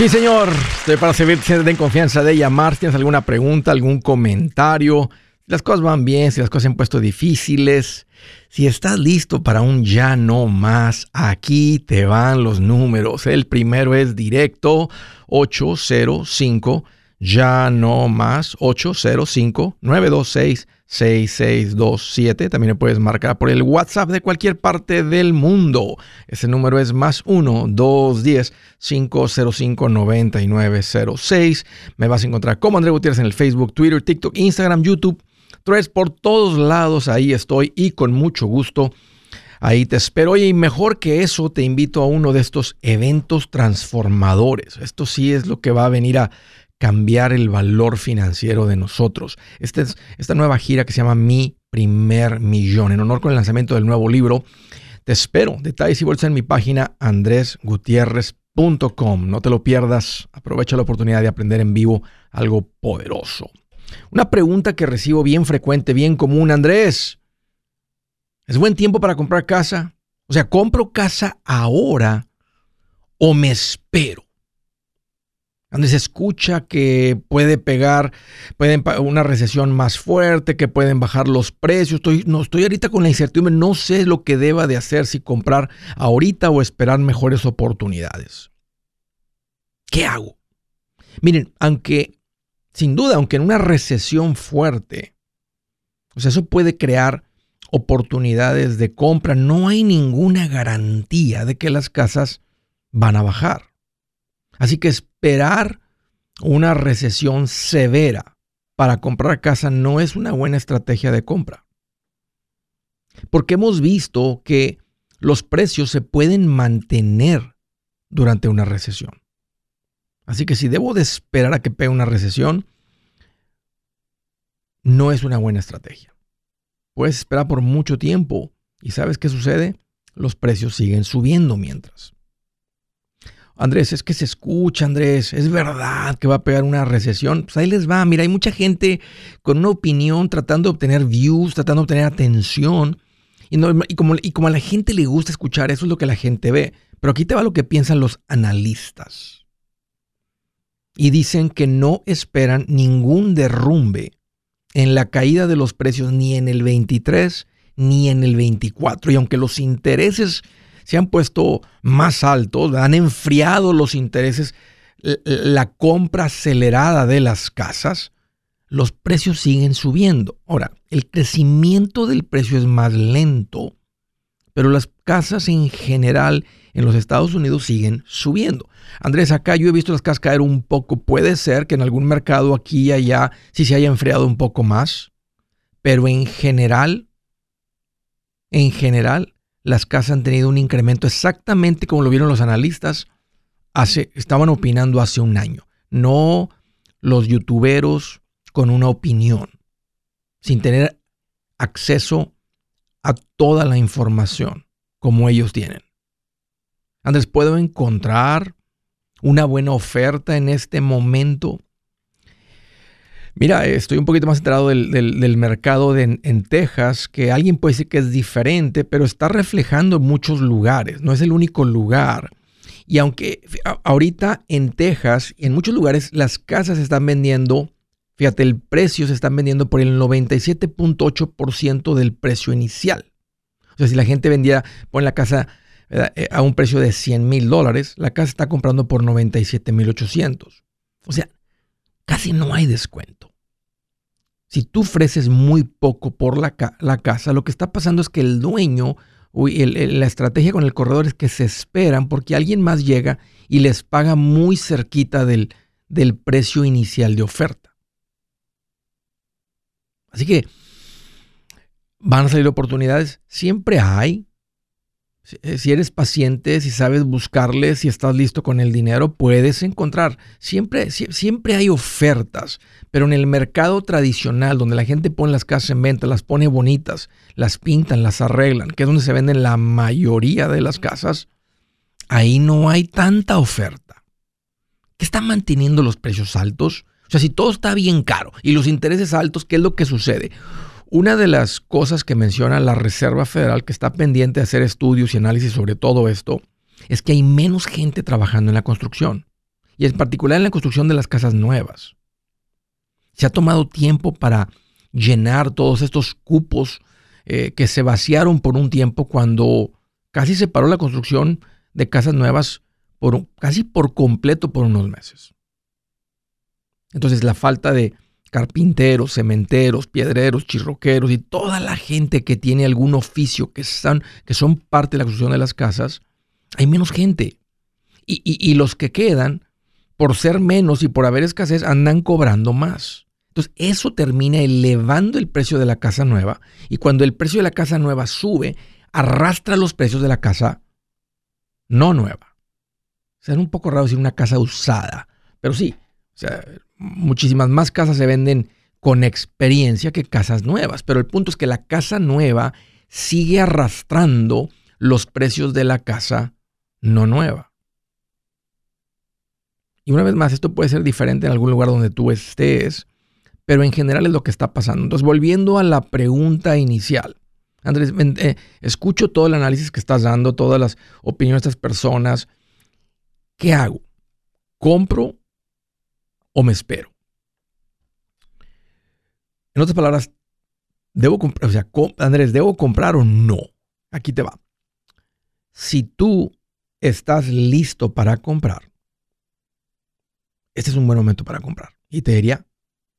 Sí, señor. Estoy para servirte. Den confianza de llamar. Si tienes alguna pregunta, algún comentario. Si las cosas van bien, si las cosas se han puesto difíciles. Si estás listo para un ya no más, aquí te van los números. El primero es directo 805 ya no más 805 926 6627. También puedes marcar por el WhatsApp de cualquier parte del mundo. Ese número es más 1-210-505-9906. Me vas a encontrar como André Gutiérrez en el Facebook, Twitter, TikTok, Instagram, YouTube. Tres por todos lados. Ahí estoy y con mucho gusto. Ahí te espero. Y mejor que eso, te invito a uno de estos eventos transformadores. Esto sí es lo que va a venir a cambiar el valor financiero de nosotros. Esta, es, esta nueva gira que se llama Mi Primer Millón, en honor con el lanzamiento del nuevo libro. Te espero. Detalles y bolsas en mi página andresgutierrez.com. No te lo pierdas. Aprovecha la oportunidad de aprender en vivo algo poderoso. Una pregunta que recibo bien frecuente, bien común, Andrés. ¿Es buen tiempo para comprar casa? O sea, ¿compro casa ahora o me espero? Donde se escucha que puede pegar, pueden una recesión más fuerte, que pueden bajar los precios. Estoy, no estoy ahorita con la incertidumbre, no sé lo que deba de hacer, si comprar ahorita o esperar mejores oportunidades. ¿Qué hago? Miren, aunque, sin duda, aunque en una recesión fuerte, eso puede crear oportunidades de compra, no hay ninguna garantía de que las casas van a bajar. Así que esperar una recesión severa para comprar casa no es una buena estrategia de compra. Porque hemos visto que los precios se pueden mantener durante una recesión. Así que si debo de esperar a que pegue una recesión, no es una buena estrategia. Puedes esperar por mucho tiempo y ¿sabes qué sucede? Los precios siguen subiendo mientras. Andrés, es que se escucha, Andrés, es verdad que va a pegar una recesión. Pues ahí les va, mira, hay mucha gente con una opinión tratando de obtener views, tratando de obtener atención. Y, como, y como a la gente le gusta escuchar, eso es lo que la gente ve. Pero aquí te va lo que piensan los analistas. Y dicen que no esperan ningún derrumbe en la caída de los precios ni en el 23 ni en el 24. Y aunque los intereses se han puesto más altos, han enfriado los intereses, la compra acelerada de las casas, los precios siguen subiendo. Ahora, el crecimiento del precio es más lento, pero las casas en general en los Estados Unidos siguen subiendo. Andrés, acá yo he visto las casas caer un poco. Puede ser que en algún mercado aquí y allá sí se haya enfriado un poco más, pero en general, en general, las casas han tenido un incremento exactamente como lo vieron los analistas, hace, estaban opinando hace un año. No los youtuberos con una opinión, sin tener acceso a toda la información como ellos tienen. Andrés, ¿puedo encontrar una buena oferta en este momento? Mira, estoy un poquito más enterado del, mercado en Texas, que alguien puede decir que es diferente, pero está reflejando muchos lugares, no es el único lugar. Y aunque ahorita en Texas, en muchos lugares, las casas se están vendiendo, fíjate, el precio se están vendiendo por el 97.8% del precio inicial. O sea, si la gente vendía, pone la casa eh, a un precio de 100 mil dólares, la casa está comprando por 97 mil 800. O sea, casi no hay descuento. Si tú ofreces muy poco por la, casa, lo que está pasando es que el dueño, la estrategia con el corredor es que se esperan porque alguien más llega y les paga muy cerquita del, del precio inicial de oferta. Así que van a salir oportunidades, siempre hay, si eres paciente, si sabes buscarle, si estás listo con el dinero, puedes encontrar. Siempre, siempre hay ofertas, pero en el mercado tradicional, donde la gente pone las casas en venta, las pone bonitas, las pintan, las arreglan, que es donde se venden la mayoría de las casas, ahí no hay tanta oferta. ¿Qué está manteniendo los precios altos? O sea, si todo está bien caro y los intereses altos, ¿qué es lo que sucede? Una de las cosas que menciona la Reserva Federal, que está pendiente de hacer estudios y análisis sobre todo esto, es que hay menos gente trabajando en la construcción. y en particular en la construcción de las casas nuevas. Se ha tomado tiempo para llenar todos estos cupos eh, que se vaciaron por un tiempo cuando casi se paró la construcción de casas nuevas casi por completo por unos meses. Entonces la falta de carpinteros, cementeros, piedreros, chirroqueros y toda la gente que tiene algún oficio que son, que son parte de la construcción de las casas, hay menos gente. Y, los que quedan, por ser menos y por haber escasez, andan cobrando más. Entonces, eso termina elevando el precio de la casa nueva. Y cuando el precio de la casa nueva sube, arrastra los precios de la casa no nueva. O sea, un poco raro decir una casa usada, pero sí, o sea, muchísimas más casas se venden con experiencia que casas nuevas. Pero el punto es que la casa nueva sigue arrastrando los precios de la casa no nueva. Y una vez más, esto puede ser diferente en algún lugar donde tú estés, pero en general es lo que está pasando. Entonces, volviendo a la pregunta inicial. Andrés, eh, escucho todo el análisis que estás dando, todas las opiniones de estas personas. ¿Qué hago? ¿Compro o me espero? En otras palabras, ¿debo comprar? O sea, Andrés, ¿debo comprar o no? Aquí te va. Si tú estás listo para comprar, este es un buen momento para comprar. Y te diría,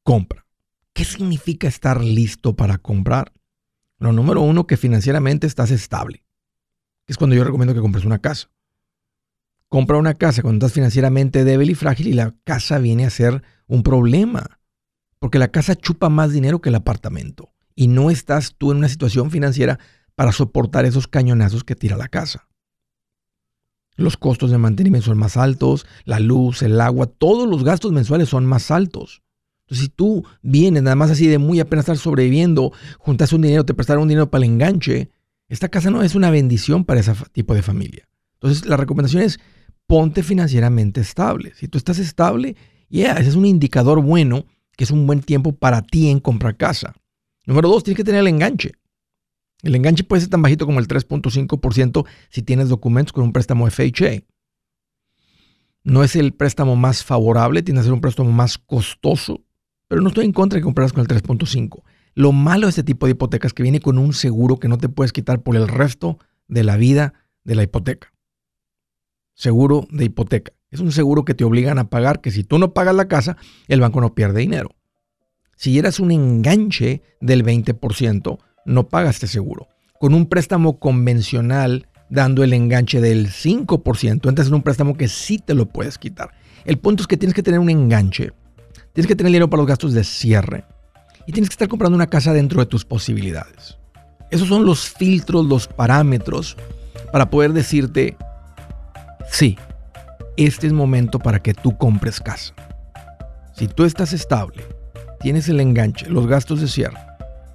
compra. ¿Qué significa estar listo para comprar? Bueno, número uno, que financieramente estás estable. es cuando yo recomiendo que compres una casa. Compra una casa cuando estás financieramente débil y frágil y la casa viene a ser un problema. Porque la casa chupa más dinero que el apartamento. Y no estás tú en una situación financiera para soportar esos cañonazos que tira la casa. Los costos de mantenimiento son más altos, la luz, el agua, todos los gastos mensuales son más altos. Entonces, si tú vienes nada más así de muy apenas estar sobreviviendo, juntas un dinero, te prestaron un dinero para el enganche, esta casa no es una bendición para ese tipo de familia. Entonces, la recomendación es ponte financieramente estable. Si tú estás estable, ya, ese es un indicador bueno que es un buen tiempo para ti en comprar casa. Número dos, tienes que tener el enganche. El enganche puede ser tan bajito como el 3.5% si tienes documentos con un préstamo FHA. No es el préstamo más favorable, tiene que ser un préstamo más costoso, pero no estoy en contra de que compras con el 3.5. Lo malo de este tipo de hipotecas es que viene con un seguro que no te puedes quitar por el resto de la vida de la hipoteca. Seguro de hipoteca. Es un seguro que te obligan a pagar que si tú no pagas la casa, el banco no pierde dinero. Si eras un enganche del 20%, no pagas este seguro. Con un préstamo convencional dando el enganche del 5%, entras en un préstamo que sí te lo puedes quitar. El punto es que tienes que tener un enganche, tienes que tener dinero para los gastos de cierre y tienes que estar comprando una casa dentro de tus posibilidades. Esos son los filtros, los parámetros para poder decirte, sí, este es momento para que tú compres casa. Si tú estás estable, tienes el enganche, los gastos de cierre,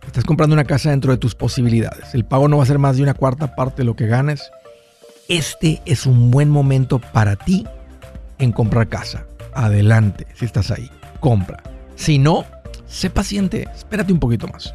estás comprando una casa dentro de tus posibilidades, el pago no va a ser más de una cuarta parte de lo que ganes, este es un buen momento para ti en comprar casa. Adelante, si estás ahí, compra. Si no, sé paciente, espérate un poquito más.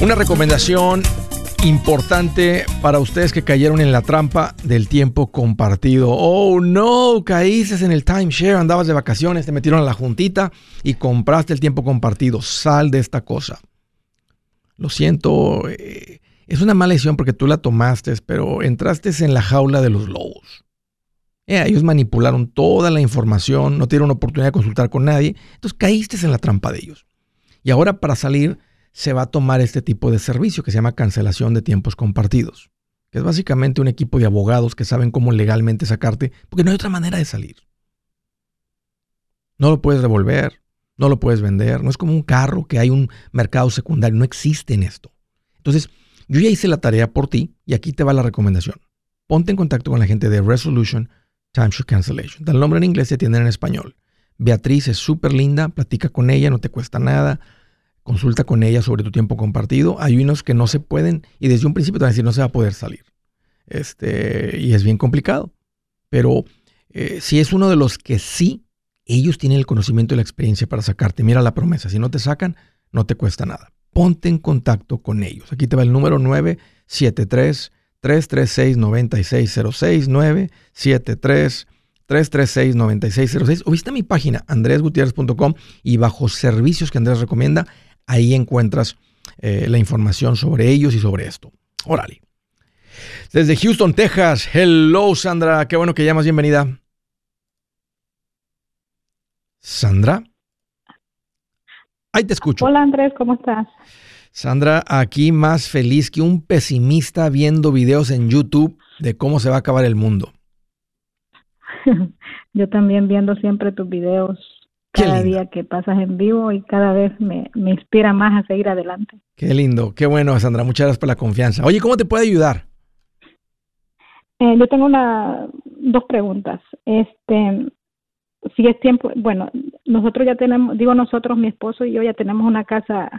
Una recomendación importante para ustedes que cayeron en la trampa del tiempo compartido. Oh no, caíste en el timeshare, andabas de vacaciones, te metieron a la juntita y compraste el tiempo compartido. Sal de esta cosa. Lo siento, eh, es una mala decisión porque tú la tomaste, pero entraste en la jaula de los lobos. Eh, ellos manipularon toda la información, no tuvieron oportunidad de consultar con nadie, entonces caíste en la trampa de ellos. Y ahora para salir se va a tomar este tipo de servicio que se llama cancelación de tiempos compartidos, que es básicamente un equipo de abogados que saben cómo legalmente sacarte, porque no hay otra manera de salir. No lo puedes revolver, no lo puedes vender, no es como un carro que hay un mercado secundario, no existe en esto. Entonces, yo ya hice la tarea por ti y aquí te va la recomendación. Ponte en contacto con la gente de Resolution Timeshare Cancellation. Da el nombre en inglés y atienden en español. Beatriz es súper linda, platica con ella, no te cuesta nada Consulta con ella sobre tu tiempo compartido. Hay unos que no se pueden y desde un principio te van a decir no se va a poder salir. Este, y es bien complicado. Pero eh, si es uno de los que sí, ellos tienen el conocimiento y la experiencia para sacarte. Mira la promesa. Si no te sacan, no te cuesta nada. Ponte en contacto con ellos. Aquí te va el número 973 336 9606 973 336 9606 o visita mi página andresgutierrez.com y bajo servicios que Andrés recomienda Ahí encuentras eh, la información sobre ellos y sobre esto. Órale. Desde Houston, Texas. Hello, Sandra. Qué bueno que llamas. Bienvenida. Sandra. Ahí te escucho. Hola, Andrés. ¿Cómo estás? Sandra, aquí más feliz que un pesimista viendo videos en YouTube de cómo se va a acabar el mundo. Yo también viendo siempre tus videos cada día que pasas en vivo y cada vez me, inspira más a seguir adelante. Qué lindo, qué bueno, Sandra. Muchas gracias por la confianza. Oye, ¿cómo te puede ayudar? Eh, yo tengo una, dos preguntas. Este, si es tiempo, bueno, nosotros ya tenemos, digo nosotros, mi esposo y yo ya tenemos una casa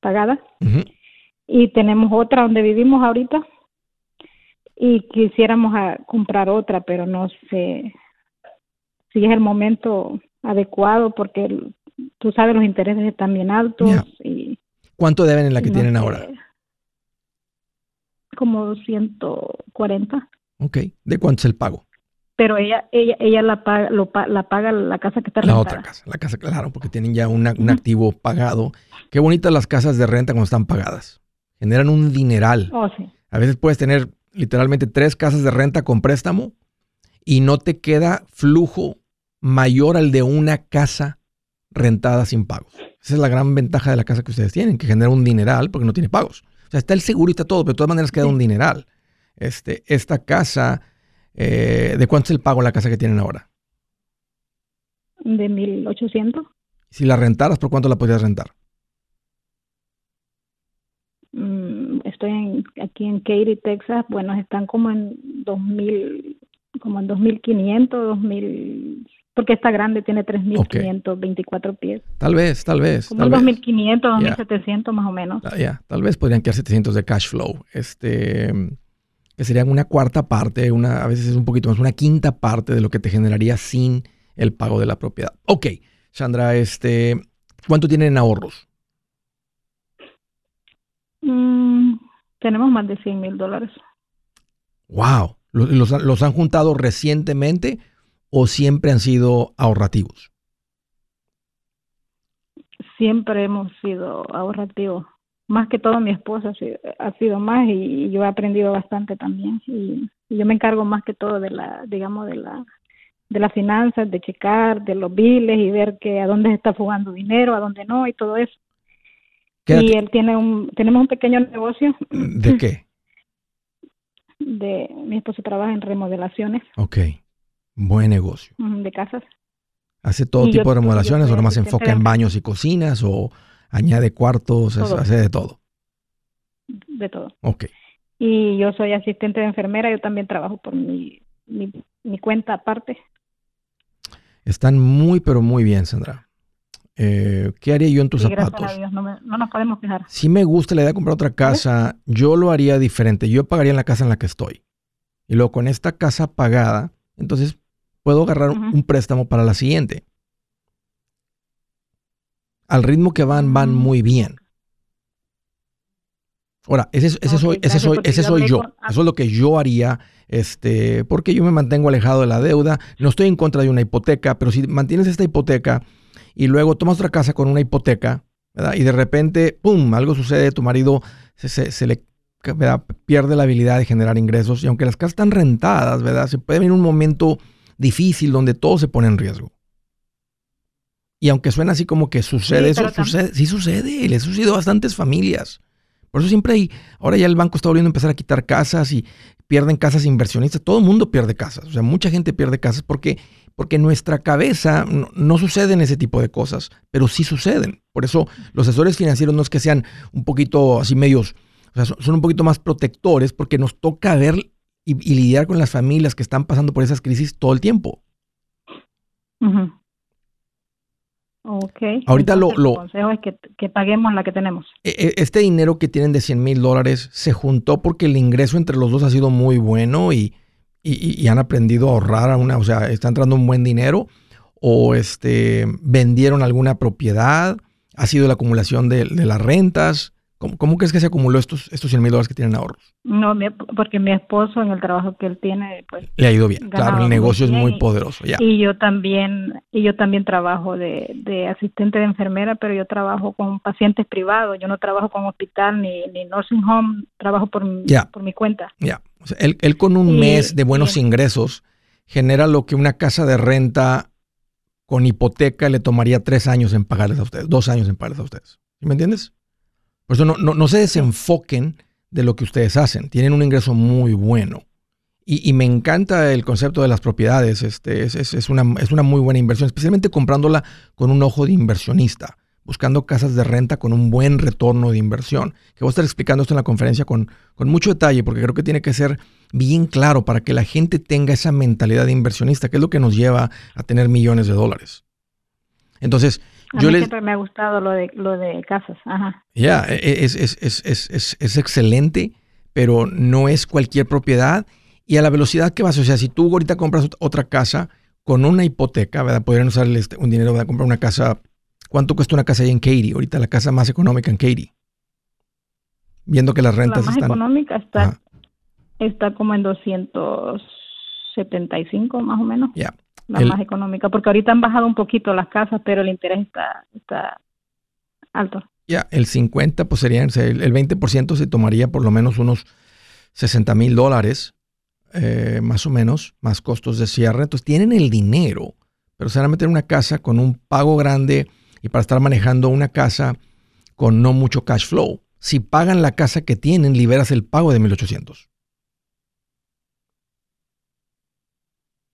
pagada y tenemos otra donde vivimos ahorita y quisiéramos comprar otra, pero no sé si es el momento adecuado porque tú sabes los intereses están bien altos y ¿Cuánto deben en la que tienen ahora? Como 140. Ok. ¿De cuánto es el pago? Pero ella ella ella la paga lo, la paga la casa que está rentada. La otra casa, la casa claro, porque tienen ya un activo pagado. Qué bonitas las casas de renta cuando están pagadas. Generan un dineral. Oh, sí. A veces puedes tener literalmente tres casas de renta con préstamo y no te queda flujo mayor al de una casa rentada sin pagos. Esa es la gran ventaja de la casa que ustedes tienen, que genera un dineral porque no tiene pagos. O sea, está el seguro y está todo, pero de todas maneras queda un dineral. Este, esta casa, eh, ¿de cuánto es el pago la casa que tienen ahora? De 1800. Si la rentaras, ¿por cuánto la podrías rentar? Mm, estoy aquí en Katy, Texas. Bueno, están como en 2000, como en 2500, 2000, porque está grande, tiene 3.524 pies. Tal vez, tal vez. Como 2.500, 2.700 más o menos. Ah, ya, tal vez podrían quedar 700 de cash flow. Este, que serían una cuarta parte, una, a veces es un poquito más, una quinta parte de lo que te generaría sin el pago de la propiedad. Ok, Sandra, este, ¿cuánto tienen en ahorros? Mm, tenemos más de 100 mil dólares. Wow. ¿Los, los han juntado recientemente o siempre han sido ahorrativos? Siempre hemos sido ahorrativos. Más que todo mi esposa ha sido más y yo he aprendido bastante también. Y, yo me encargo más que todo de la, digamos, de la de las finanzas, de checar, de los biles y ver que a dónde se está fugando dinero, a dónde no y todo eso. Y él tiene un, tenemos un pequeño negocio. ¿De qué? De, mi esposo trabaja en remodelaciones. Ok, buen negocio. De casas. ¿Hace todo tipo de remodelaciones o nomás se enfoca en baños y cocinas o añade cuartos, hace de todo? De todo. Ok. Y yo soy asistente de enfermera, yo también trabajo por mi, mi, mi cuenta aparte. Están muy, pero muy bien, Sandra. Eh, ¿Qué haría yo en tus zapatos? Gracias a Dios, no, nos podemos quejar. Si me gusta la idea de comprar otra casa, yo lo haría diferente. Yo pagaría en la casa en la que estoy. Y luego con esta casa pagada, entonces puedo agarrar un préstamo para la siguiente. Al ritmo que van, van mm. muy bien. Ahora, ese, soy, ese soy, ese soy yo. Eso es lo que yo haría, este, porque yo me mantengo alejado de la deuda. No estoy en contra de una hipoteca, pero si mantienes esta hipoteca y luego tomas otra casa con una hipoteca, ¿verdad? Y de repente, ¡pum!, algo sucede, tu marido se, le pierde la habilidad de generar ingresos. Y aunque las casas están rentadas, ¿verdad? Se puede venir un momento difícil donde todo se pone en riesgo. Y aunque suena así como que sucede, eso sucede, sí sucede, le sucedido a bastantes familias. Por eso siempre hay, ahora ya el banco está volviendo a empezar a quitar casas y pierden casas inversionistas. Todo el mundo pierde casas. O sea, mucha gente pierde casas porque, porque en nuestra cabeza no, suceden ese tipo de cosas, pero sí suceden. Por eso los asesores financieros no es que sean un poquito así medios, o sea, son, un poquito más protectores porque nos toca ver y, lidiar con las familias que están pasando por esas crisis todo el tiempo. Ok. Ahorita lo, El consejo es que, paguemos la que tenemos. E, e, este dinero que tienen de 100 mil dólares se juntó porque el ingreso entre los dos ha sido muy bueno y, han aprendido a ahorrar, a una, o sea, está entrando un buen dinero o este, vendieron alguna propiedad, ha sido la acumulación de las rentas. ¿Cómo, ¿Cómo, crees que se acumuló estos, estos 100 mil dólares que tienen ahorros? No, porque mi esposo en el trabajo que él tiene, pues... Le ha ido bien, claro, el negocio es muy poderoso, ya. Y yo también, y yo también trabajo de, de, asistente de enfermera, pero yo trabajo con pacientes privados, yo no trabajo con hospital ni, ni nursing home, trabajo por, por mi cuenta. Ya, él, él, con un mes de buenos ingresos genera lo que una casa de renta con hipoteca le tomaría tres años en pagarles a ustedes, dos años en pagarles a ustedes. ¿Me entiendes? Por eso no, no, se desenfoquen de lo que ustedes hacen. Tienen un ingreso muy bueno. Y, me encanta el concepto de las propiedades. Este, es, es, una, es una muy buena inversión, especialmente comprándola con un ojo de inversionista, buscando casas de renta con un buen retorno de inversión. Que voy a estar explicando esto en la conferencia con, con mucho detalle, porque creo que tiene que ser bien claro para que la gente tenga esa mentalidad de inversionista, que es lo que nos lleva a tener millones de dólares. Entonces, a mí siempre me ha gustado lo de, lo de casas. Ajá. Ya, e, e, es, es, es, es, excelente, pero no es cualquier propiedad. Y a la velocidad que vas, o sea, si tú ahorita compras otra casa con una hipoteca, ¿verdad? Podrían usar este, un dinero para comprar una casa. ¿Cuánto cuesta una casa ahí en Katy? Ahorita la casa más económica en Katy. Viendo que las rentas la más económica está, está como en 275 más o menos. Ya la más económica, porque ahorita han bajado un poquito las casas, pero el interés está, está alto. Ya, el 50, pues sería, el 20% se tomaría por lo menos unos 60 mil dólares, eh, más o menos, más costos de cierre. Entonces tienen el dinero, pero se van a meter una casa con un pago grande y para estar manejando una casa con no mucho cash flow. Si pagan la casa que tienen, liberas el pago de 1800.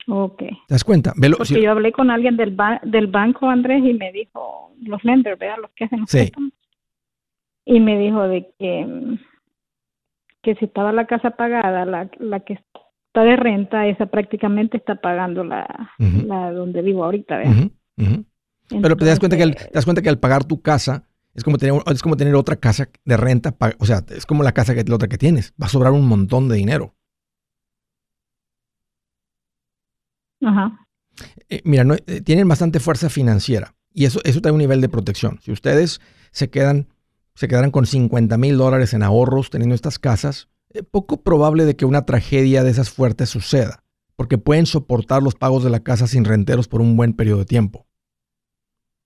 Ok. ¿Te das cuenta? Porque yo hablé con alguien del, del banco, Andrés, y me dijo, los lenders, ¿verdad? Los que hacen los sí. Y me dijo de que, que si estaba la casa pagada, la, la que está de renta, esa prácticamente está pagando la, la donde vivo ahorita, ¿verdad? Pero te das cuenta que al, te das cuenta que al pagar tu casa es como tener es como tener otra casa de renta, o sea, es como la casa que la otra que tienes, va a sobrar un montón de dinero. Eh, mira, eh, tienen bastante fuerza financiera y eso, eso trae un nivel de protección. Si ustedes se quedan, se quedaran con 50 mil dólares en ahorros teniendo estas casas, eh, poco probable de que una tragedia de esas fuertes suceda, porque pueden soportar los pagos de la casa sin renteros por un buen periodo de tiempo.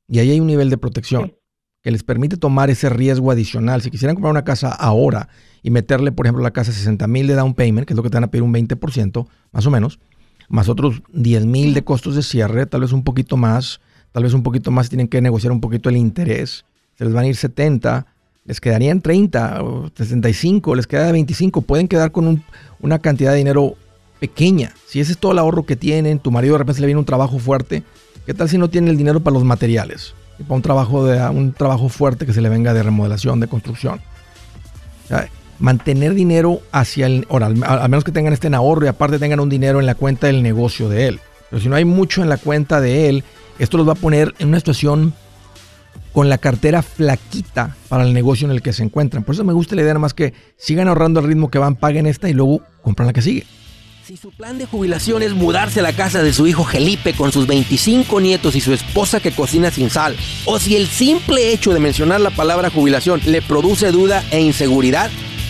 Y ahí hay un nivel de protección que les permite tomar ese riesgo adicional. Si quisieran comprar una casa ahora y meterle, por ejemplo, la casa 60 mil de down payment, que es lo que te van a pedir un 20%, más o menos, más otros 10 mil de costos de cierre, tal vez un poquito más, tal vez un poquito más, tienen que negociar un poquito el interés, se les van a ir 70, les quedarían 30 o 65, les queda 25, pueden quedar con una cantidad de dinero pequeña. Si ese es todo el ahorro que tienen, tu marido de repente le viene un trabajo fuerte, ¿qué tal si no tiene el dinero para los materiales? para un trabajo, de, un trabajo fuerte que se le venga de remodelación, de construcción. Mantener dinero hacia el... Ahora, al, menos que tengan este en ahorro y aparte tengan un dinero en la cuenta del negocio de él. Pero si no hay mucho en la cuenta de él, esto los va a poner en una situación con la cartera flaquita para el negocio en el que se encuentran. Por eso me gusta la idea más que sigan ahorrando al ritmo que van, paguen esta y luego compran la que sigue. Si su plan de jubilación es mudarse a la casa de su hijo Felipe con sus 25 nietos y su esposa que cocina sin sal, o si el simple hecho de mencionar la palabra jubilación le produce duda e inseguridad,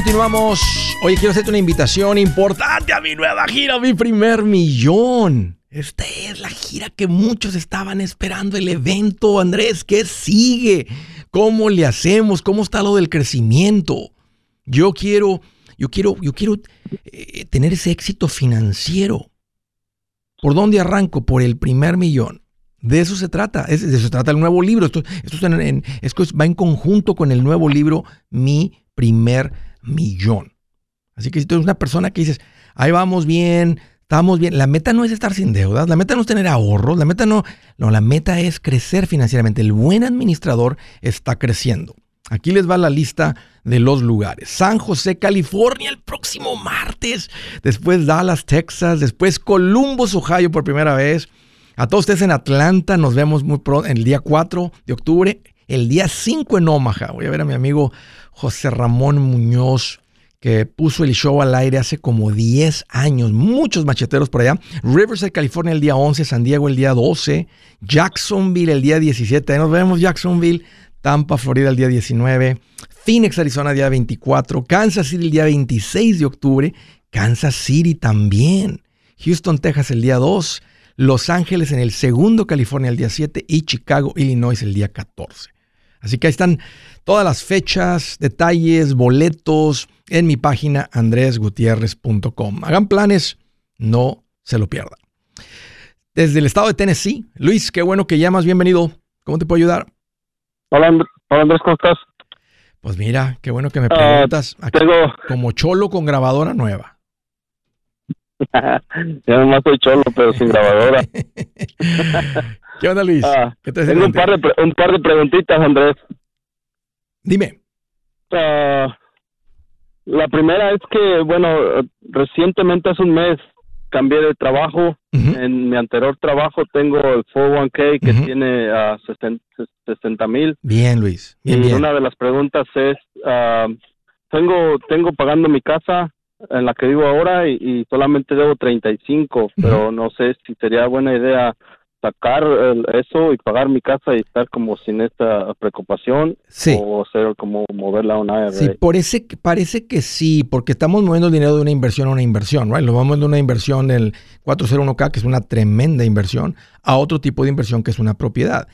Continuamos. Oye, quiero hacerte una invitación importante a mi nueva gira, mi primer millón. Esta es la gira que muchos estaban esperando, el evento, Andrés. ¿Qué sigue? ¿Cómo le hacemos? ¿Cómo está lo del crecimiento? Yo quiero, yo quiero, yo quiero eh, tener ese éxito financiero. ¿Por dónde arranco? Por el primer millón. De eso se trata. de eso se trata el nuevo libro. Esto, esto va en conjunto con el nuevo libro Mi primer millón millón. Así que si tú eres una persona que dices, ahí vamos bien, estamos bien, la meta no es estar sin deudas, la meta no es tener ahorros, la meta no, no, la meta es crecer financieramente. El buen administrador está creciendo. Aquí les va la lista de los lugares. San José, California, el próximo martes. Después Dallas, Texas. Después Columbus, Ohio por primera vez. A todos ustedes en Atlanta, nos vemos muy pronto, el día 4 de octubre. El día 5 en Omaha. Voy a ver a mi amigo José Ramón Muñoz, que puso el show al aire hace como 10 años. Muchos macheteros por allá. Riverside, California, el día 11. San Diego, el día 12. Jacksonville, el día 17. Ahí nos vemos, Jacksonville. Tampa, Florida, el día 19. Phoenix, Arizona, el día 24. Kansas City, el día 26 de octubre. Kansas City también. Houston, Texas, el día 2. Los Ángeles en el segundo, California, el día 7. Y Chicago, Illinois, el día 14. Así que ahí están todas las fechas, detalles, boletos en mi página andresgutierrez.com. Hagan planes, no se lo pierdan. Desde el estado de Tennessee, Luis, qué bueno que llamas, bienvenido. ¿Cómo te puedo ayudar? Hola, Andrés, ¿cómo estás? Pues mira, qué bueno que me ah, preguntas. Como cholo con grabadora nueva. ya nomás soy cholo, pero sin grabadora. ¿Qué onda, Luis? Ah, tengo un par, de, un par de preguntitas, Andrés. Dime. Ah, la primera es que, bueno, recientemente hace un mes cambié de trabajo. En mi anterior trabajo tengo el 401k que tiene a 60 mil. Bien, Luis. y una de las preguntas es, uh, tengo, tengo pagando mi casa en la que vivo ahora y, solamente debo 35, pero no sé si sería buena idea sacar eso y pagar mi casa y estar como sin esta preocupación sí. o hacer como moverla a una IRA. Sí, parece, parece que sí, porque estamos moviendo el dinero de una inversión a una inversión, right? Lo vamos de una inversión del 401k, que es una tremenda inversión, a otro tipo de inversión que es una propiedad.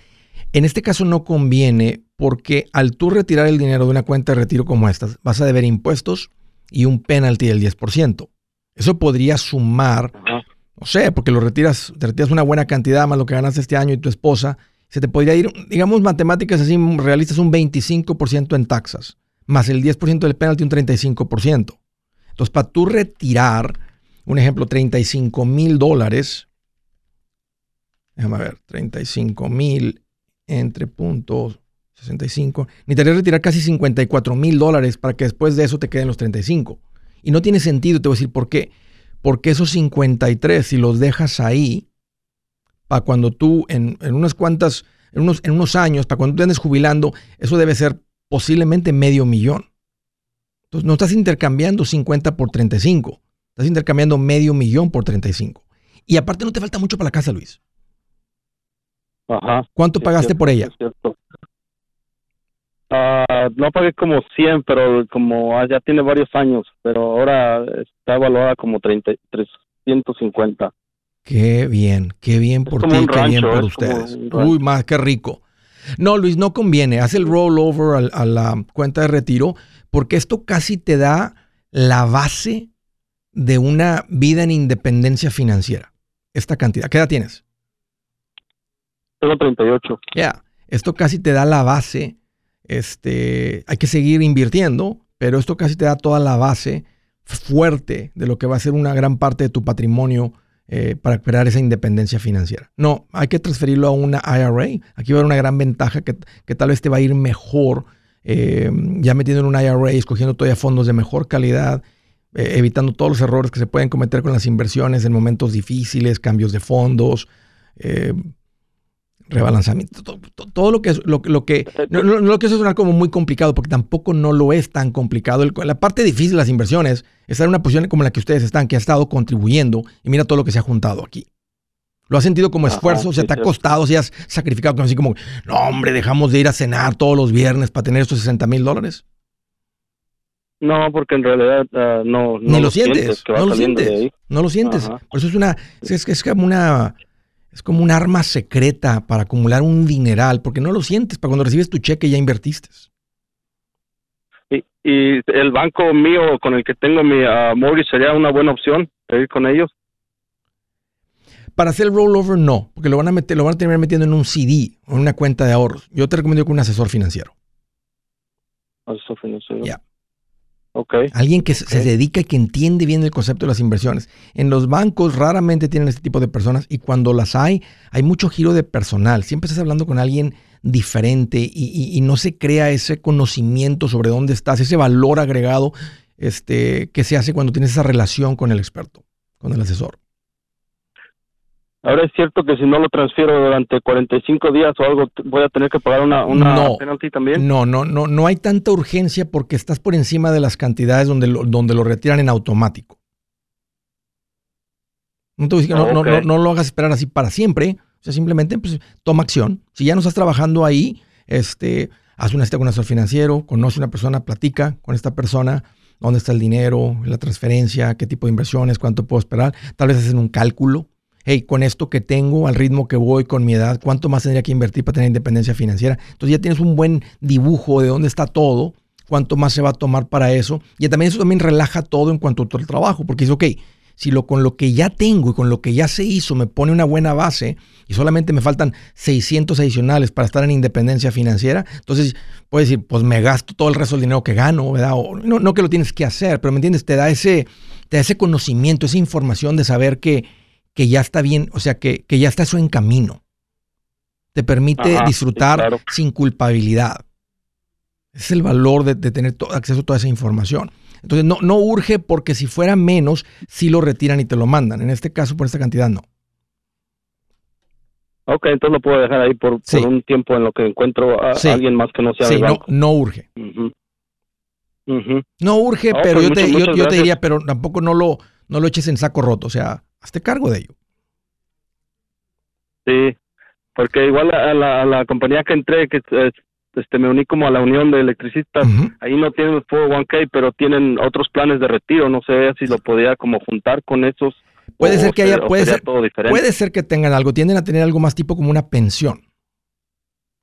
En este caso no conviene porque al tú retirar el dinero de una cuenta de retiro como esta, vas a deber impuestos y un penalty del 10%. Eso podría sumar no sé, porque lo retiras, te retiras una buena cantidad más lo que ganas este año y tu esposa, se te podría ir, digamos, matemáticas así realistas, un 25% en taxas, más el 10% del penalty, un 35%. Entonces, para tú retirar, un ejemplo, 35 mil dólares, déjame ver, 35 mil entre puntos 65, necesitarías retirar casi 54 mil dólares para que después de eso te queden los 35. Y no tiene sentido, te voy a decir por qué. Porque esos 53, si los dejas ahí, para cuando tú en, unas cuantas, en unos, en unos años, para cuando tú andes jubilando, eso debe ser posiblemente medio millón. Entonces no estás intercambiando 50 por 35, estás intercambiando medio millón por 35. Y aparte no te falta mucho para la casa, Luis. Ajá. ¿Cuánto pagaste por ella? Uh, no pagué como 100, pero como ya tiene varios años, pero ahora está evaluada como 30, 350. Qué bien, qué bien por ti, qué bien por ustedes. Uy, más que rico. No, Luis, no conviene. Haz el rollover a, a la cuenta de retiro porque esto casi te da la base de una vida en independencia financiera. Esta cantidad. ¿Qué edad tienes? Tengo 38. Ya, esto casi te da la base este, hay que seguir invirtiendo, pero esto casi te da toda la base fuerte de lo que va a ser una gran parte de tu patrimonio eh, para crear esa independencia financiera. No, hay que transferirlo a una IRA. Aquí va a haber una gran ventaja que, tal vez te va a ir mejor eh, ya metiendo en una IRA, escogiendo todavía fondos de mejor calidad, eh, evitando todos los errores que se pueden cometer con las inversiones en momentos difíciles, cambios de fondos rebalanzamiento, todo, lo que es lo, que no, lo que eso suena como muy complicado porque tampoco no lo es tan complicado. la parte difícil de las inversiones es estar en una posición como la que ustedes están, que ha estado contribuyendo y mira todo lo que se ha juntado aquí. ¿Lo has sentido como esfuerzo? ¿Se te ha costado? ¿Se has sacrificado? Así como, no, hombre, dejamos de ir a cenar todos los viernes para tener estos 60 mil dólares. No, porque en realidad ah, no, no. Ni lo, sientes, no lo sientes. No lo sientes. Por eso es una, es, es como una es como un arma secreta para acumular un dineral, porque no lo sientes, para cuando recibes tu cheque ya invertiste. Y, el banco mío con el que tengo mi uh, mortgage sería una buena opción, ir con ellos. Para hacer el rollover, no, porque lo van a meter, lo van a terminar metiendo en un CD o en una cuenta de ahorros. Yo te recomiendo con un asesor financiero. Asesor financiero. Ya. Alguien que se dedica y que entiende bien el concepto de las inversiones. En los bancos raramente tienen este tipo de personas y cuando las hay, hay mucho giro de personal. Siempre estás hablando con alguien diferente y, no se crea ese conocimiento sobre dónde estás, ese valor agregado este, que se hace cuando tienes esa relación con el experto, con el asesor. Ahora es cierto que si no lo transfiero durante 45 días o algo, voy a tener que pagar una, una penalty también. No, no, no, no hay tanta urgencia porque estás por encima de las cantidades donde lo, donde lo retiran en automático. No, te no, no, no, lo hagas esperar así para siempre. O sea, simplemente pues, toma acción. Si ya no estás trabajando ahí, este, haz una cita con un asesor financiero, conoce a una persona, platica con esta persona, dónde está el dinero, la transferencia, qué tipo de inversiones, cuánto puedo esperar. Tal vez hacen un cálculo hey, con esto que tengo, al ritmo que voy, con mi edad, ¿cuánto más tendría que invertir para tener independencia financiera? Entonces ya tienes un buen dibujo de dónde está todo, cuánto más se va a tomar para eso. Y también eso también relaja todo en cuanto al trabajo, porque dice, ok, si lo, con lo que ya tengo y con lo que ya se hizo me pone una buena base y solamente me faltan 600 adicionales para estar en independencia financiera, entonces puedes decir, pues me gasto todo el resto del dinero que gano, ¿verdad? no, no que lo tienes que hacer, pero ¿me entiendes? Te da ese, te da ese conocimiento, esa información de saber que que ya está bien, o sea, que, ya está eso en camino. Te permite disfrutar sin culpabilidad. es el valor de, tener acceso a toda esa información. Entonces, no, no urge porque si fuera menos, sí lo retiran y te lo mandan. En este caso, por esta cantidad, no. Ok, entonces lo puedo dejar ahí por, un tiempo en lo que encuentro a, alguien más que no sea sí, No, no urge. No urge, pero pues yo, te, yo, te, diría, pero tampoco no lo, no lo eches en saco roto. O sea, Hazte cargo de ello. Sí, porque igual a la, a la compañía que entré, que es, este, me uní como a la unión de electricistas. Ahí no tienen el 401k, pero tienen otros planes de retiro. No sé si lo podía como juntar con esos. Puede ser que haya, puede ser, puede ser que tengan algo. Tienden a tener algo más tipo como una pensión.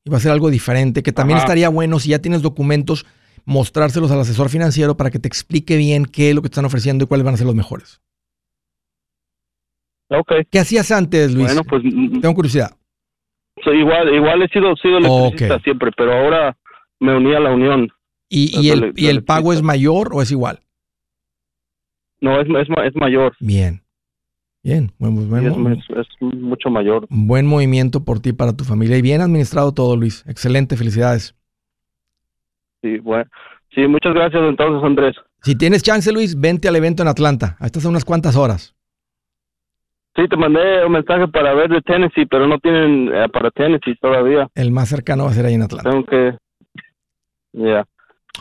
Y va a ser algo diferente, que también estaría bueno si ya tienes documentos, mostrárselos al asesor financiero para que te explique bien qué es lo que te están ofreciendo y cuáles van a ser los mejores. Ok. ¿Qué hacías antes, Luis? Bueno, pues... Mm, Tengo curiosidad igual, igual he sido, sido electricista siempre, pero ahora me uní a la unión. ¿Y, el, ¿y el pago es mayor o es igual? No, es, es, mayor. Bien. Bien, es, mucho mayor. Buen movimiento por ti para tu familia y bien administrado todo, Luis. Excelente, felicidades. Sí, bueno. Sí, muchas gracias entonces, Andrés. Si tienes chance, Luis, vente al evento en Atlanta. Ahí estás a unas cuantas horas. Sí, te mandé un mensaje para ver de Tennessee, pero no tienen eh, para Tennessee todavía. El más cercano va a ser ahí en Atlanta. Tengo que... Ya.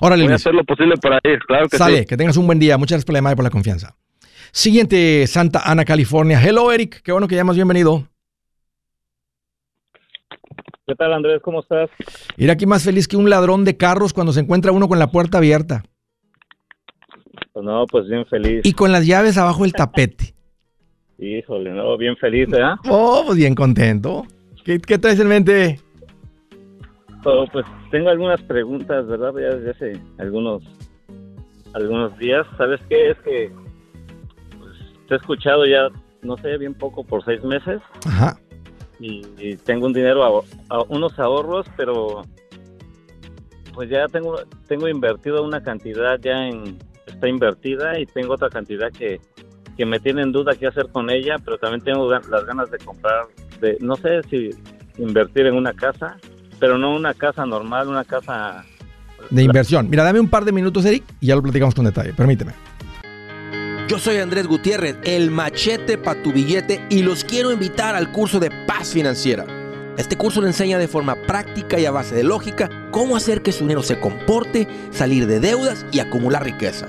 Órale, Voy a hacer lo posible para ir, claro que Sale, que tengas un buen día. Muchas gracias por la llamada y por la confianza. Siguiente, Santa Ana, California. Hello, Eric. Qué bueno que llamas. Bienvenido. ¿Qué tal, Andrés? ¿Cómo estás? Ir aquí más feliz que un ladrón de carros cuando se encuentra uno con la puerta abierta. Pues no, pues bien feliz. Y con las llaves abajo del tapete. Híjole, no, bien feliz, ¿eh? Oh, pues bien contento. ¿Qué, qué traes en mente? Oh, pues tengo algunas preguntas, ¿verdad? Ya desde hace algunos, algunos días. ¿Sabes qué? Es que pues, te he escuchado ya, no sé, bien poco por seis meses. Ajá. Y, tengo un dinero, a, unos ahorros, pero pues ya tengo, tengo invertido una cantidad ya en, está invertida y tengo otra cantidad que que me tienen duda qué hacer con ella, pero también tengo las ganas de comprar, de no sé si invertir en una casa, pero no una casa normal, una casa... De inversión. Mira, dame un par de minutos, Eric, y ya lo platicamos con detalle. Permíteme. Yo soy Andrés Gutiérrez, el machete para tu billete, y los quiero invitar al curso de paz financiera. Este curso le enseña de forma práctica y a base de lógica cómo hacer que su dinero se comporte, salir de deudas y acumular riqueza.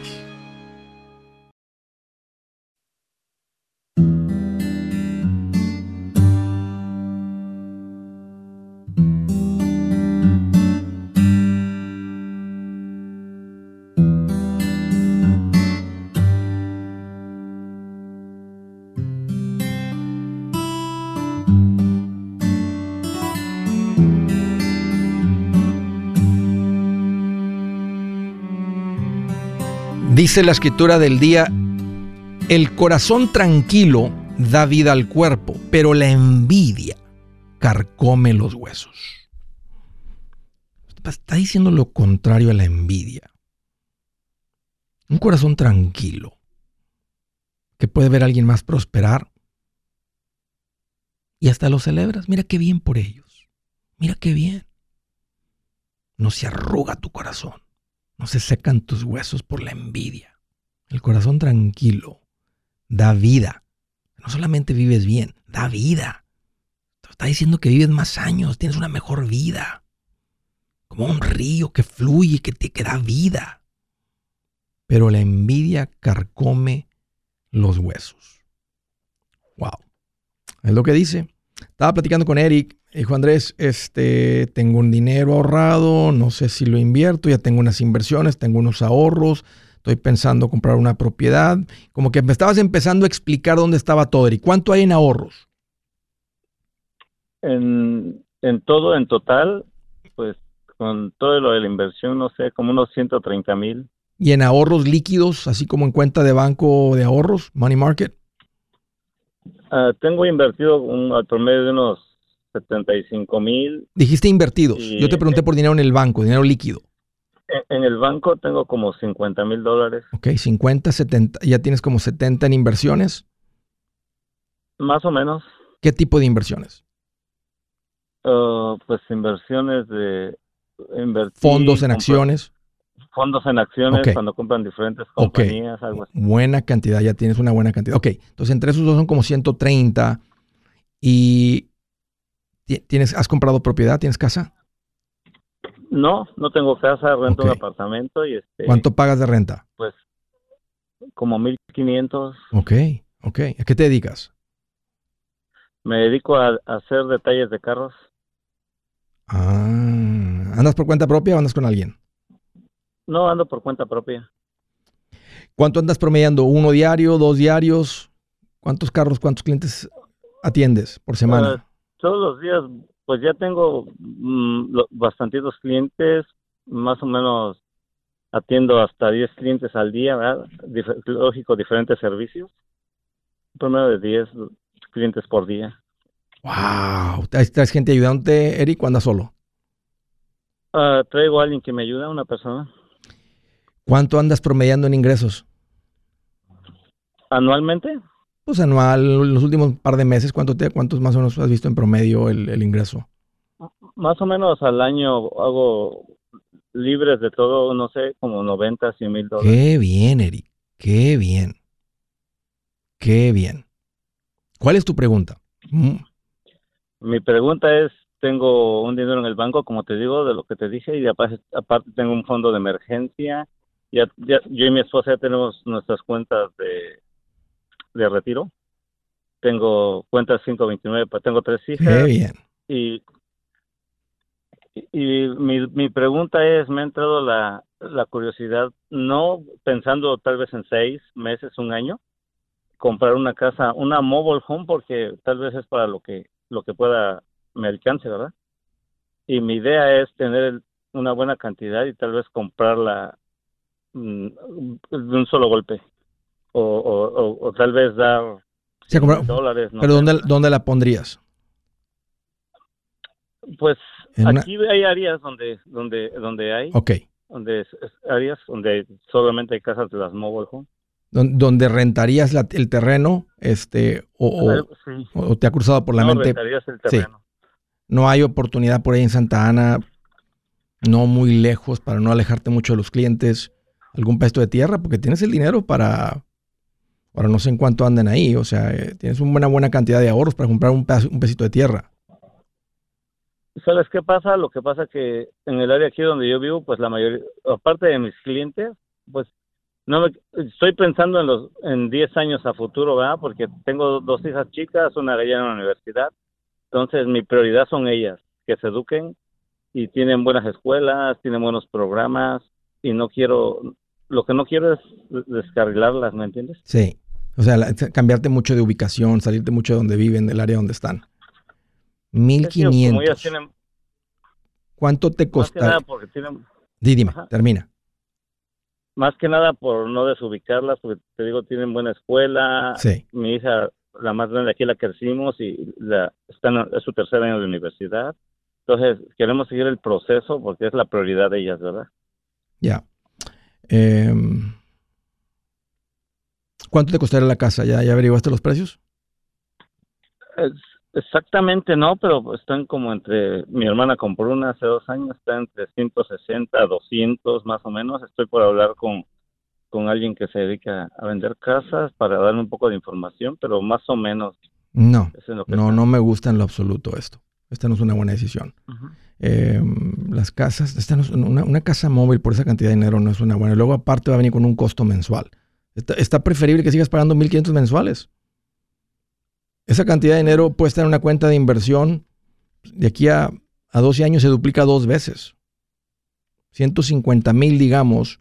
Dice la escritura del día, el corazón tranquilo da vida al cuerpo, pero la envidia carcome los huesos. Está diciendo lo contrario a la envidia. Un corazón tranquilo, que puede ver a alguien más prosperar y hasta lo celebras. Mira qué bien por ellos. Mira qué bien. No se arruga tu corazón. No se secan tus huesos por la envidia. El corazón tranquilo da vida. No solamente vives bien, da vida. Te está diciendo que vives más años, tienes una mejor vida. Como un río que fluye, que te que da vida. Pero la envidia carcome los huesos. Wow. Es lo que dice. Estaba platicando con Eric Hijo Andrés, este, tengo un dinero ahorrado, no sé si lo invierto, ya tengo unas inversiones, tengo unos ahorros, estoy pensando comprar una propiedad. Como que me estabas empezando a explicar dónde estaba todo. ¿Y cuánto hay en ahorros? En, todo, en total, pues con todo lo de la inversión, no sé, como unos 130 mil. ¿Y en ahorros líquidos, así como en cuenta de banco de ahorros, money market? Ah, tengo invertido un, al promedio de unos 75 mil. Dijiste invertidos. Yo te pregunté por dinero en el banco, dinero líquido. En el banco tengo como 50 mil dólares. Ok, 50, 70. ¿Ya tienes como 70 en inversiones? Más o menos. ¿Qué tipo de inversiones? Uh, pues inversiones de... ¿Fondos en acciones? Fondos en acciones cuando compran diferentes compañías, algo así. Buena cantidad, ya tienes una buena cantidad. Ok, entonces entre esos dos son como 130. ¿Y tienes, has comprado propiedad? ¿Tienes casa? No, no tengo casa, rento un apartamento y este... ¿Cuánto pagas de renta? Pues como 1500. Ok, ok. ¿A qué te dedicas? Me dedico a, hacer detalles de carros. Ah, ¿andas por cuenta propia o andas con alguien? No, ando por cuenta propia. ¿Cuánto andas promediando? ¿Uno diario, dos diarios? ¿Cuántos carros, cuántos clientes atiendes por semana? Todos los días pues ya tengo mm, bastantitos clientes, más o menos atiendo hasta 10 clientes al día, ¿verdad? lógico, diferentes servicios. Primero de 10 clientes por día. ¡Wow! ¿Traes gente ayudante, Eric, cuando solo? Uh, traigo a alguien que me ayuda, una persona. ¿Cuánto andas promediando en ingresos? ¿Anualmente? Pues anual, los últimos par de meses, ¿cuánto te, ¿cuántos más o menos has visto en promedio el, ingreso? Más o menos al año hago libres de todo, no sé, como 90, 100 mil dólares. Qué bien, Eric, qué bien. Qué bien. ¿Cuál es tu pregunta? Mm. Mi pregunta es, tengo un dinero en el banco, como te digo, de lo que te dije, y aparte, tengo un fondo de emergencia. Ya, ya, yo y mi esposa ya tenemos nuestras cuentas de de retiro. Tengo cuentas 529, pues tengo tres hijas. bien. Y, y mi, mi pregunta es, me ha entrado la, la curiosidad, no pensando tal vez en seis meses, un año, comprar una casa, una mobile home, porque tal vez es para lo que, lo que pueda me alcance, ¿verdad? Y mi idea es tener una buena cantidad y tal vez comprarla mm, de un solo golpe o, o, tal vez dar dólares. ¿Pero dónde, dónde la pondrías? Pues aquí hay áreas donde, donde, donde hay. Ok. Donde áreas donde solamente hay casas de las mobile home. Donde rentarías el terreno, este, o, o, te ha cruzado por la no, mente. El terreno. No hay oportunidad por ahí en Santa Ana, no muy lejos para no alejarte mucho de los clientes, algún pesto de tierra, porque tienes el dinero para, Ahora no sé en cuánto andan ahí, o sea, eh, tienes una buena cantidad de ahorros para comprar un, un pesito de tierra. ¿Sabes qué pasa? Lo que pasa que en el área aquí donde yo vivo, pues la mayoría, aparte de mis clientes, pues no me, estoy pensando en los en 10 años a futuro, ¿verdad? Porque tengo dos hijas chicas, una de ellas en la universidad. Entonces, mi prioridad son ellas, que se eduquen y tienen buenas escuelas, tienen buenos programas y no quiero lo que no quiero es descarrilarlas, ¿me entiendes? Sí. O sea, cambiarte mucho de ubicación, salirte mucho de donde viven, del área donde están. 1500. ¿Cuánto te costaría? Dime, termina. Más que nada por no desubicarlas, porque te digo, tienen buena escuela. Sí. Mi hija, la más grande aquí, la crecimos y la, es su tercer año de universidad. Entonces, queremos seguir el proceso porque es la prioridad de ellas, ¿verdad? Ya. Eh, ¿Cuánto te costaría la casa? ¿Ya, ya averiguaste los precios? exactamente no, pero están como entre, mi hermana compró una hace dos años, está entre 160, 200 más o menos. Estoy por hablar con, con alguien que se dedica a vender casas para darme un poco de información, pero más o menos. No, no, no me gusta en lo absoluto esto. Esta no es una buena decisión. Em, las casas, esta una, una, casa móvil por esa cantidad de dinero no es una buena. Luego aparte va a venir con un costo mensual. Está, preferible que sigas pagando 1.500 mensuales. Esa cantidad de dinero puesta en una cuenta de inversión de aquí a, a 12 años se duplica dos veces. 150 mil, digamos,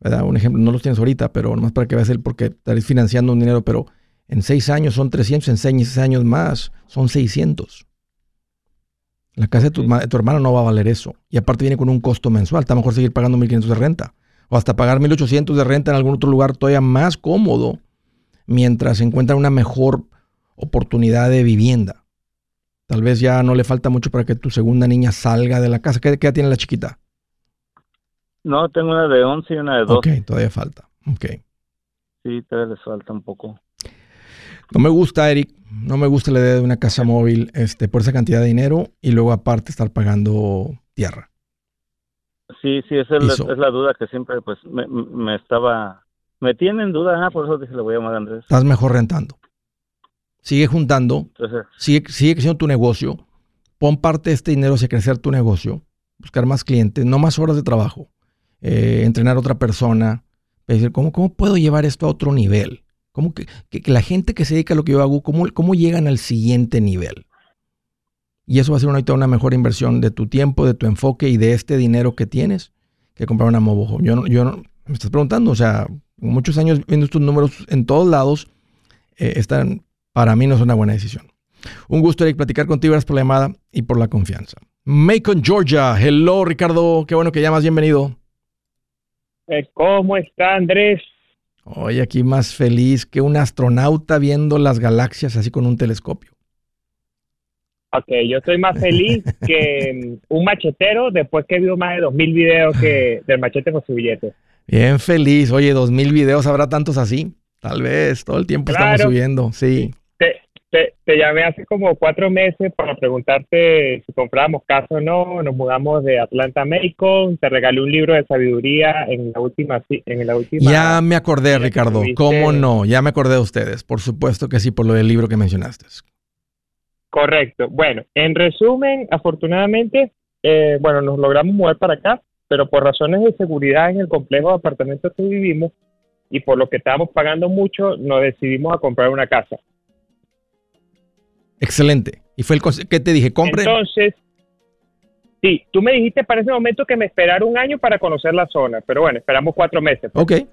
un ejemplo, no los tienes ahorita, pero nomás para que veas el porque estaréis financiando un dinero, pero en 6 años son 300, en 6 años más son 600. La casa de tu, de tu hermano no va a valer eso. Y aparte viene con un costo mensual. Está mejor seguir pagando 1.500 de renta o hasta pagar 1.800 de renta en algún otro lugar todavía más cómodo mientras se encuentra una mejor oportunidad de vivienda. Tal vez ya no le falta mucho para que tu segunda niña salga de la casa. ¿Qué, qué edad tiene la chiquita? No, tengo una de 11 y una de 12. Ok, todavía falta. Ok. Sí, todavía les falta un poco. No me gusta, Eric, no me gusta la idea de una casa móvil este, por esa cantidad de dinero y luego aparte estar pagando tierra. Sí, sí, esa es, la, es la duda que siempre pues me, me estaba... Me tiene en duda, ah, por eso dije le voy a llamar a Andrés. Estás mejor rentando. Sigue juntando, Entonces, sigue, sigue creciendo tu negocio, pon parte de este dinero hacia crecer tu negocio, buscar más clientes, no más horas de trabajo, eh, entrenar a otra persona, decir, ¿cómo, ¿cómo puedo llevar esto a otro nivel? ¿Cómo que, que- la gente que se dedica a lo que yo hago, ¿cómo, cómo llegan al siguiente nivel? Y eso va a ser una, una mejor inversión de tu tiempo, de tu enfoque y de este dinero que tienes que comprar una home. Yo no, yo no, me estás preguntando, o sea, muchos años viendo estos números en todos lados, eh, están, para mí no es una buena decisión. Un gusto, Eric, platicar contigo. Gracias por la llamada y por la confianza. Macon, Georgia. Hello, Ricardo. Qué bueno que llamas. Bienvenido. Eh, ¿Cómo está Andrés? Hoy aquí más feliz que un astronauta viendo las galaxias así con un telescopio. Ok, yo estoy más feliz que mm, un machetero después que vio más de 2.000 videos que del machete con su billete. Bien feliz. Oye, dos mil videos, ¿habrá tantos así? Tal vez, todo el tiempo estamos subiendo. Sí. Te, te, llamé hace como cuatro meses para preguntarte si comprábamos casa o no. Nos mudamos de Atlanta a Macon. Te regalé un libro de sabiduría en la última. En la última Ya me acordé, Ricardo. ¿Cómo no? Ya me acordé de ustedes. Por supuesto que sí, por lo del libro que mencionaste. Correcto. Bueno, en resumen, afortunadamente, eh, bueno, nos logramos mover para acá, pero por razones de seguridad en el complejo de apartamentos que vivimos y por lo que estábamos pagando mucho, nos decidimos a comprar una casa. Excelente. Y fue el conse- ¿Qué te dije? Compre. Entonces, sí, tú me dijiste para ese momento que me esperara un año para conocer la zona, pero bueno, esperamos cuatro meses. pues. Ok. E-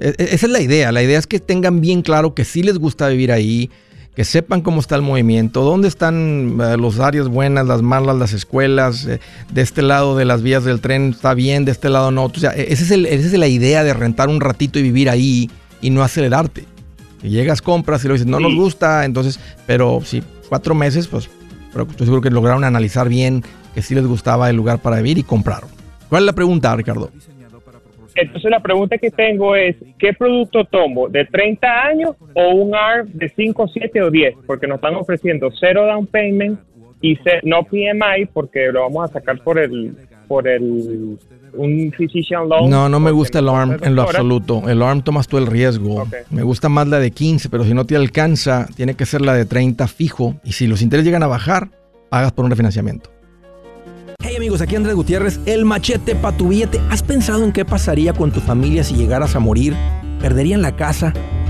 e- Esa es la idea. La idea es que tengan bien claro que sí les gusta vivir ahí, que sepan cómo está el movimiento, dónde están eh, los áreas buenas, las malas, las escuelas, eh, de este lado de las vías del tren está bien, de este lado no. O sea, e- esa es, el- esa es la idea de rentar un ratito y vivir ahí y no acelerarte. Que llegas, compras y lo dices, no nos gusta, entonces, pero sí, cuatro meses, pues pero estoy seguro que lograron analizar bien que sí les gustaba el lugar para vivir y compraron. ¿Cuál es la pregunta, Ricardo? Entonces la pregunta que tengo es, ¿qué producto tomo? ¿De 30 años o un ARM de 5, 7 o 10? Porque nos están ofreciendo cero down payment y no PMI porque lo vamos a sacar por el por el un physician loan. No, no me gusta el ARM en lo absoluto. El ARM tomas tú el riesgo. Me gusta más la de 15, pero si no te alcanza, tiene que ser la de 30 fijo. Y si los intereses llegan a bajar, pagas por un refinanciamiento. Hey amigos, aquí Andrés Gutiérrez, el machete para tu billete. ¿Has pensado en qué pasaría con tu familia si llegaras a morir? ¿Perderían la casa?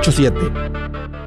87